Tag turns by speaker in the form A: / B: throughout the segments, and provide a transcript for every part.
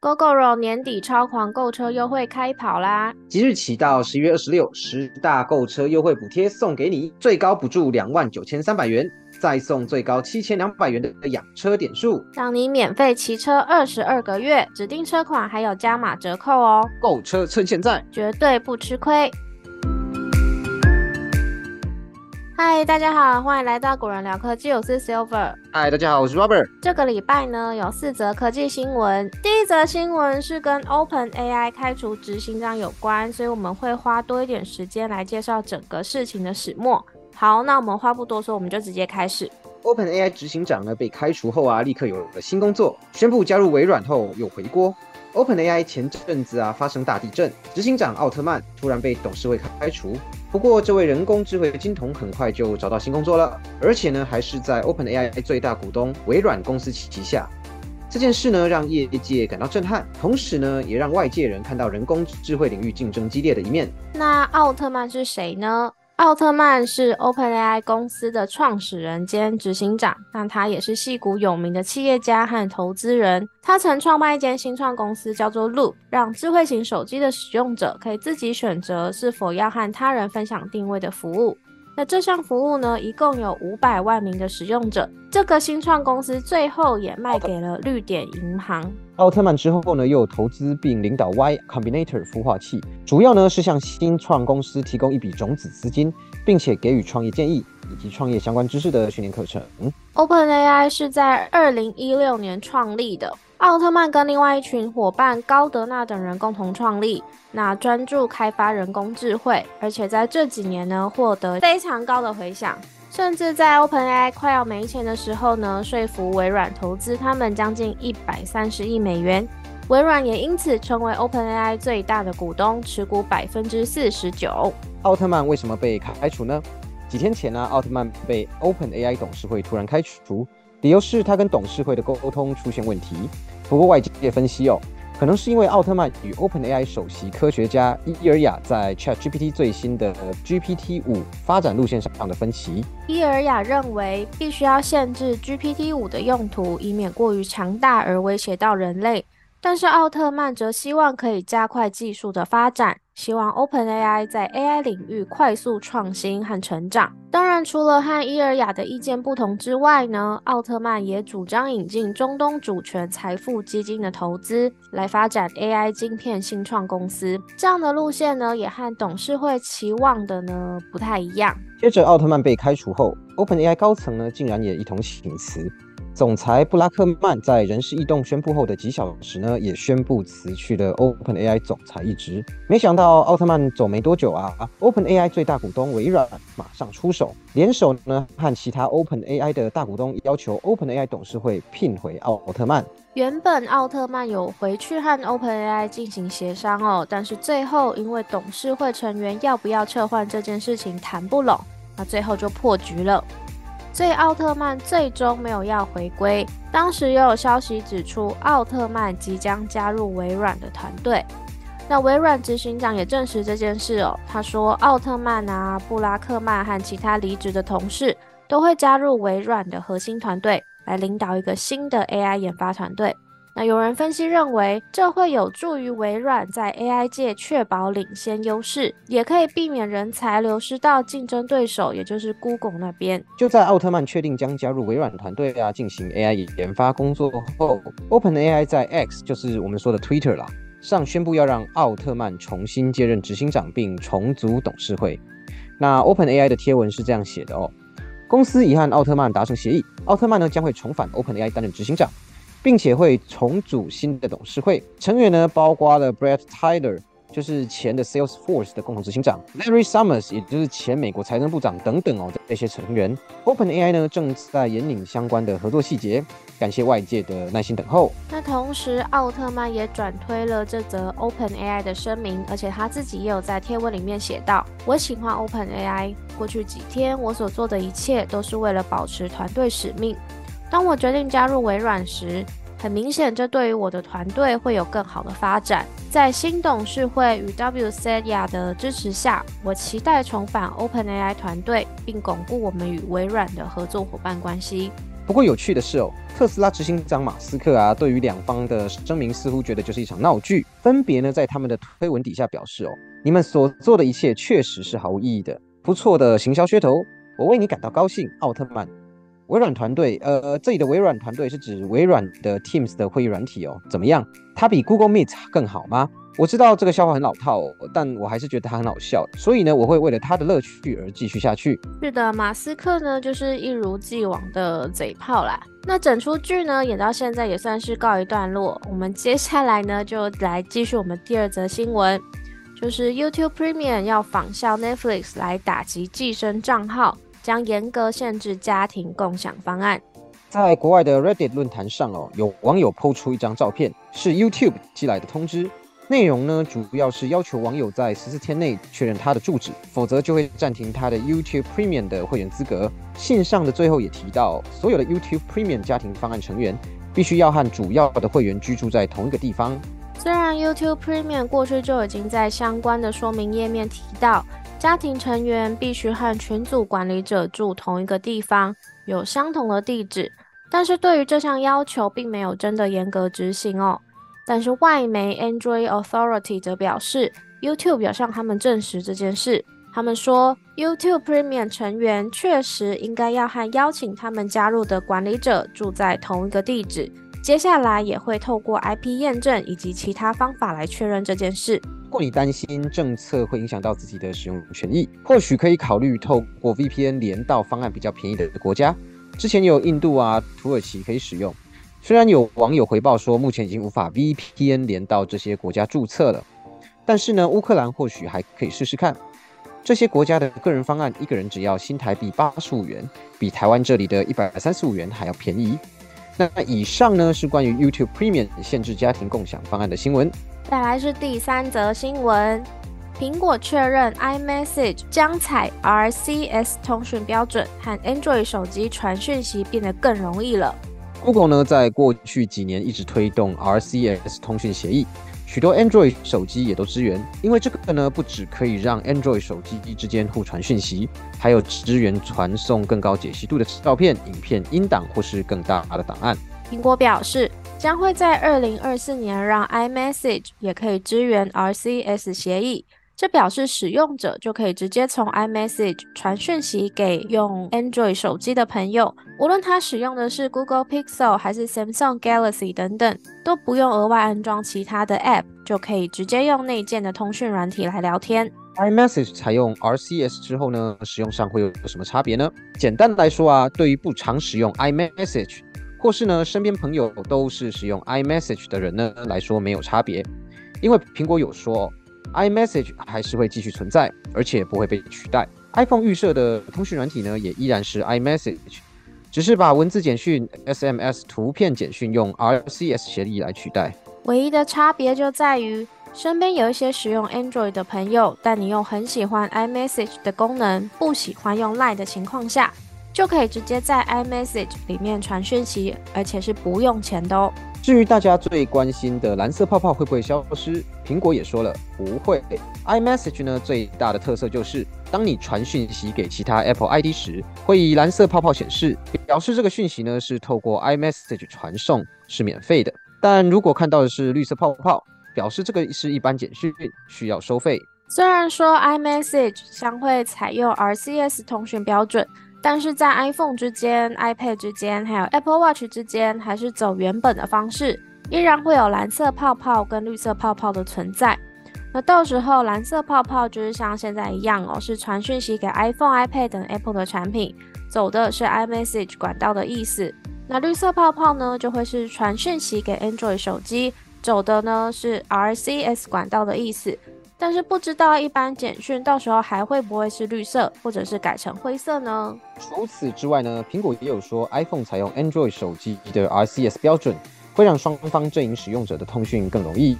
A: GoGoRo 年底超狂购车优惠开跑啦！
B: 即日起到十一月二十六，十大购车优惠补贴送给你，最高补助两万九千三百元，再送最高七千两百元的养车点数，
A: 让你免费骑车二十二个月，指定车款还有加码折扣哦！
B: 购车趁现在，
A: 绝对不吃亏！嗨，大家好，欢迎来到古人聊科技，我是 Silver。
B: 嗨，大家好，我是 Robert。
A: 这个礼拜呢，有四则科技新闻。第一则新闻是跟 Open AI 开除执行长有关，所以我们会花多一点时间来介绍整个事情的始末。好，那我们话不多说，我们就直接开始。
B: Open AI 执行长呢被开除后啊，立刻有了新工作，宣布加入微软后又回国。OpenAI 前阵子啊发生大地震，执行长奥特曼突然被董事会开除。不过这位人工智慧金童很快就找到新工作了，而且呢还是在 OpenAI 最大股东微软公司旗下。这件事呢让业界感到震撼，同时呢也让外界人看到人工智慧领域竞争激烈的一面。
A: 那奥特曼是谁呢？奥特曼是 OpenAI 公司的创始人兼执行长，但他也是戏骨有名的企业家和投资人。他曾创办一间新创公司，叫做 Loop，让智慧型手机的使用者可以自己选择是否要和他人分享定位的服务。那这项服务呢，一共有五百万名的使用者。这个新创公司最后也卖给了绿点银行。
B: 奥特曼之后呢，又投资并领导 Y Combinator 孵化器，主要呢是向新创公司提供一笔种子资金，并且给予创业建议以及创业相关知识的训练课程。
A: OpenAI 是在二零一六年创立的。奥特曼跟另外一群伙伴高德纳等人共同创立，那专注开发人工智慧，而且在这几年呢获得非常高的回响，甚至在 OpenAI 快要没钱的时候呢，说服微软投资他们将近一百三十亿美元，微软也因此成为 OpenAI 最大的股东，持股百分之四十九。
B: 奥特曼为什么被开除呢？几天前呢，奥特曼被 OpenAI 董事会突然开除。理由是他跟董事会的沟通出现问题。不过外界分析哦，可能是因为奥特曼与 OpenAI 首席科学家伊尔雅在 ChatGPT 最新的 GPT 五发展路线上的分歧。
A: 伊尔雅认为必须要限制 GPT 五的用途，以免过于强大而威胁到人类。但是奥特曼则希望可以加快技术的发展。希望 OpenAI 在 AI 领域快速创新和成长。当然，除了和伊尔雅的意见不同之外呢，奥特曼也主张引进中东主权财富基金的投资，来发展 AI 晶片新创公司。这样的路线呢，也和董事会期望的呢不太一样。
B: 接着，奥特曼被开除后，OpenAI 高层呢竟然也一同请辞。总裁布拉克曼在人事异动宣布后的几小时呢，也宣布辞去了 OpenAI 总裁一职。没想到奥特曼走没多久啊，OpenAI 最大股东微软马上出手，联手呢和其他 OpenAI 的大股东要求 OpenAI 董事会聘回奥特曼。
A: 原本奥特曼有回去和 OpenAI 进行协商哦，但是最后因为董事会成员要不要撤换这件事情谈不拢，那最后就破局了。所以奥特曼最终没有要回归。当时也有消息指出，奥特曼即将加入微软的团队。那微软执行长也证实这件事哦。他说，奥特曼啊、布拉克曼和其他离职的同事都会加入微软的核心团队，来领导一个新的 AI 研发团队。那有人分析认为，这会有助于微软在 AI 界确保领先优势，也可以避免人才流失到竞争对手，也就是 Google 那边。
B: 就在奥特曼确定将加入微软团队啊，进行 AI 研发工作后，OpenAI 在 X，就是我们说的 Twitter 啦，上宣布要让奥特曼重新接任执行长，并重组董事会。那 OpenAI 的贴文是这样写的哦：公司已和奥特曼达成协议，奥特曼呢将会重返 OpenAI 担任执行长。并且会重组新的董事会成员呢，包括了 Brett Tyler，就是前的 Salesforce 的共同执行长，Larry Summers，也就是前美国财政部长等等哦，这些成员。OpenAI 呢正在引领相关的合作细节，感谢外界的耐心等候。
A: 那同时，奥特曼也转推了这则 OpenAI 的声明，而且他自己也有在贴文里面写道：“我喜欢 OpenAI，过去几天我所做的一切都是为了保持团队使命。”当我决定加入微软时，很明显，这对于我的团队会有更好的发展。在新董事会与 W C a 的支持下，我期待重返 OpenAI 团队，并巩固我们与微软的合作伙伴关系。
B: 不过有趣的是哦，特斯拉执行长马斯克啊，对于两方的声明似乎觉得就是一场闹剧，分别呢在他们的推文底下表示哦，你们所做的一切确实是毫无意义的，不错的行销噱头，我为你感到高兴，奥特曼。微软团队，呃，这里的微软团队是指微软的 Teams 的会议软体哦，怎么样？它比 Google Meet 更好吗？我知道这个笑话很老套，但我还是觉得它很好笑，所以呢，我会为了它的乐趣而继续下去。
A: 是的，马斯克呢就是一如既往的嘴炮啦。那整出剧呢演到现在也算是告一段落，我们接下来呢就来继续我们第二则新闻，就是 YouTube Premium 要仿效 Netflix 来打击寄生账号。将严格限制家庭共享方案。
B: 在国外的 Reddit 论坛上哦，有网友抛出一张照片，是 YouTube 寄来的通知。内容呢，主要是要求网友在十四天内确认他的住址，否则就会暂停他的 YouTube Premium 的会员资格。信上的最后也提到，所有的 YouTube Premium 家庭方案成员必须要和主要的会员居住在同一个地方。
A: 虽然 YouTube Premium 过去就已经在相关的说明页面提到。家庭成员必须和群组管理者住同一个地方，有相同的地址。但是对于这项要求，并没有真的严格执行哦。但是外媒 Android Authority 则表示，YouTube 有向他们证实这件事。他们说，YouTube Premium 成员确实应该要和邀请他们加入的管理者住在同一个地址。接下来也会透过 IP 验证以及其他方法来确认这件事。
B: 如果你担心政策会影响到自己的使用权益，或许可以考虑透过 VPN 连到方案比较便宜的国家。之前有印度啊、土耳其可以使用。虽然有网友回报说目前已经无法 VPN 连到这些国家注册了，但是呢，乌克兰或许还可以试试看。这些国家的个人方案一个人只要新台币八十五元，比台湾这里的一百三十五元还要便宜。那以上呢是关于 YouTube Premium 限制家庭共享方案的新闻。
A: 再来是第三则新闻，苹果确认 iMessage 将采 RCS 通讯标准，和 Android 手机传讯息变得更容易了。
B: Google 呢，在过去几年一直推动 RCS 通讯协议，许多 Android 手机也都支援。因为这个呢，不只可以让 Android 手机之间互传讯息，还有支援传送更高解析度的照片、影片、音档或是更大的档案。
A: 苹果表示。将会在二零二四年让 iMessage 也可以支援 RCS 协议，这表示使用者就可以直接从 iMessage 传讯息给用 Android 手机的朋友，无论他使用的是 Google Pixel 还是 Samsung Galaxy 等等，都不用额外安装其他的 App，就可以直接用内建的通讯软体来聊天。
B: iMessage 采用 RCS 之后呢，使用上会有什么差别呢？简单来说啊，对于不常使用 iMessage。或是呢，身边朋友都是使用 iMessage 的人呢来说没有差别，因为苹果有说 iMessage 还是会继续存在，而且不会被取代。iPhone 预设的通讯软体呢也依然是 iMessage，只是把文字简讯、SMS 图片简讯用 RCS 协议来取代。
A: 唯一的差别就在于，身边有一些使用 Android 的朋友，但你又很喜欢 iMessage 的功能，不喜欢用 Line 的情况下。就可以直接在 iMessage 里面传讯息，而且是不用钱的哦。
B: 至于大家最关心的蓝色泡泡会不会消失，苹果也说了不会。iMessage 呢最大的特色就是，当你传讯息给其他 Apple ID 时，会以蓝色泡泡显示，表示这个讯息呢是透过 iMessage 传送，是免费的。但如果看到的是绿色泡泡，表示这个是一般简讯，需要收费。
A: 虽然说 iMessage 将会采用 RCS 通讯标准。但是在 iPhone 之间、iPad 之间，还有 Apple Watch 之间，还是走原本的方式，依然会有蓝色泡泡跟绿色泡泡的存在。那到时候蓝色泡泡就是像现在一样哦，是传讯息给 iPhone、iPad 等 Apple 的产品，走的是 iMessage 管道的意思。那绿色泡泡呢，就会是传讯息给 Android 手机，走的呢是 RCS 管道的意思。但是不知道一般简讯到时候还会不会是绿色，或者是改成灰色呢？
B: 除此之外呢，苹果也有说，iPhone 采用 Android 手机的 RCS 标准，会让双方阵营使用者的通讯更容易。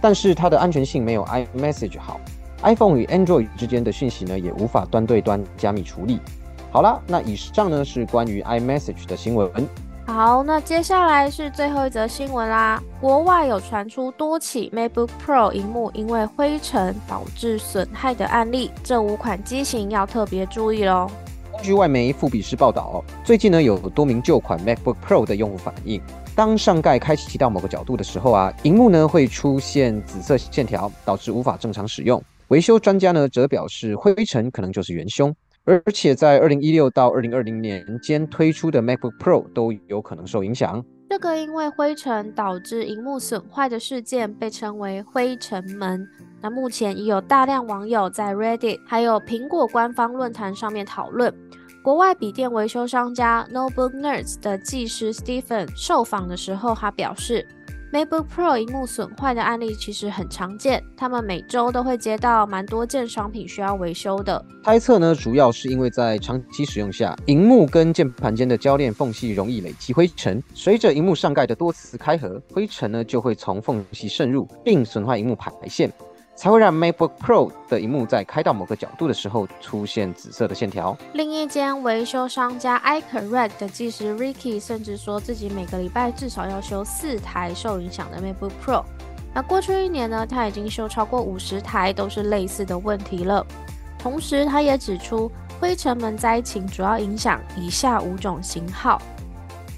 B: 但是它的安全性没有 iMessage 好，iPhone 与 Android 之间的讯息呢，也无法端对端加密处理。好了，那以上呢是关于 iMessage 的新闻。
A: 好，那接下来是最后一则新闻啦。国外有传出多起 MacBook Pro 荧幕因为灰尘导致损害的案例，这五款机型要特别注意喽。
B: 据外媒富比士报道，最近呢有多名旧款 MacBook Pro 的用户反映，当上盖开启到某个角度的时候啊，荧幕呢会出现紫色线条，导致无法正常使用。维修专家呢则表示，灰尘可能就是元凶，而且在二零一六到二零二零年间推出的 MacBook Pro 都有可能受影响。
A: 这个因为灰尘导致荧幕损坏的事件被称为“灰尘门”。那目前已有大量网友在 Reddit 还有苹果官方论坛上面讨论。国外笔电维修商家 Notebook Nerds 的技师 Stephen 受访的时候，他表示。MacBook Pro 银幕损坏的案例其实很常见，他们每周都会接到蛮多件商品需要维修的。
B: 猜测呢，主要是因为在长期使用下，银幕跟键盘间的胶链缝隙容易累积灰尘，随着银幕上盖的多次开合，灰尘呢就会从缝隙渗入，并损坏银幕排线。才会让 MacBook Pro 的荧幕在开到某个角度的时候出现紫色的线条。
A: 另一间维修商家 iCorrect 的技师 Ricky 甚至说自己每个礼拜至少要修四台受影响的 MacBook Pro。那过去一年呢，他已经修超过五十台，都是类似的问题了。同时，他也指出灰尘门灾情主要影响以下五种型号。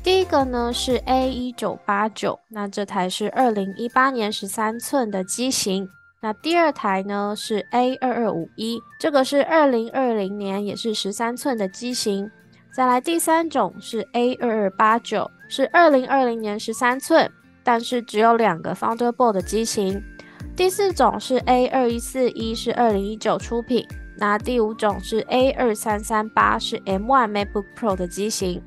A: 第一个呢是 A 一九八九，那这台是二零一八年十三寸的机型。那第二台呢是 A 二二五一，这个是二零二零年，也是十三寸的机型。再来第三种是 A 二二八九，是二零二零年十三寸，但是只有两个 Thunderbolt 的机型。第四种是 A 二一四一，是二零一九出品。那第五种是 A 二三三八，是 M1 MacBook Pro 的机型。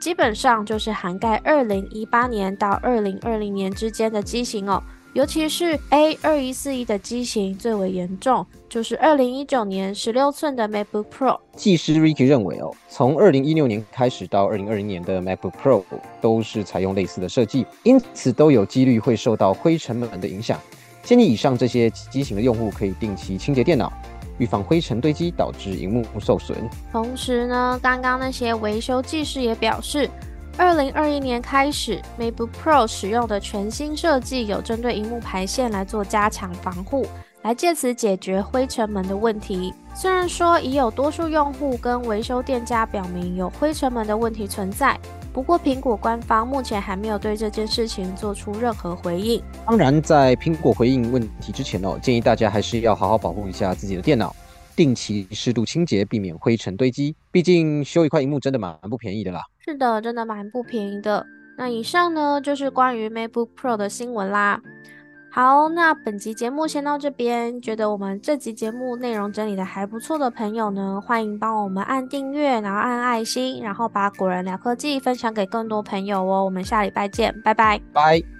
A: 基本上就是涵盖二零一八年到二零二零年之间的机型哦。尤其是 A 二一四一的机型最为严重，就是二零一九年十六寸的 MacBook Pro。
B: 技师 Ricky 认为，哦，从二零一六年开始到二零二零年的 MacBook Pro 都是采用类似的设计，因此都有几率会受到灰尘门的影响。建议以上这些机型的用户可以定期清洁电脑，预防灰尘堆积导致荧幕受损。
A: 同时呢，刚刚那些维修技师也表示。二零二一年开始，MacBook Pro 使用的全新设计有针对荧幕排线来做加强防护，来借此解决灰尘门的问题。虽然说已有多数用户跟维修店家表明有灰尘门的问题存在，不过苹果官方目前还没有对这件事情做出任何回应。
B: 当然，在苹果回应问题之前哦，建议大家还是要好好保护一下自己的电脑。定期适度清洁，避免灰尘堆积。毕竟修一块荧幕真的蛮不便宜的啦。
A: 是的，真的蛮不便宜的。那以上呢就是关于 MacBook Pro 的新闻啦。好，那本集节目先到这边。觉得我们这集节目内容整理的还不错的朋友呢，欢迎帮我们按订阅，然后按爱心，然后把果仁聊科技分享给更多朋友哦。我们下礼拜见，拜拜。
B: 拜。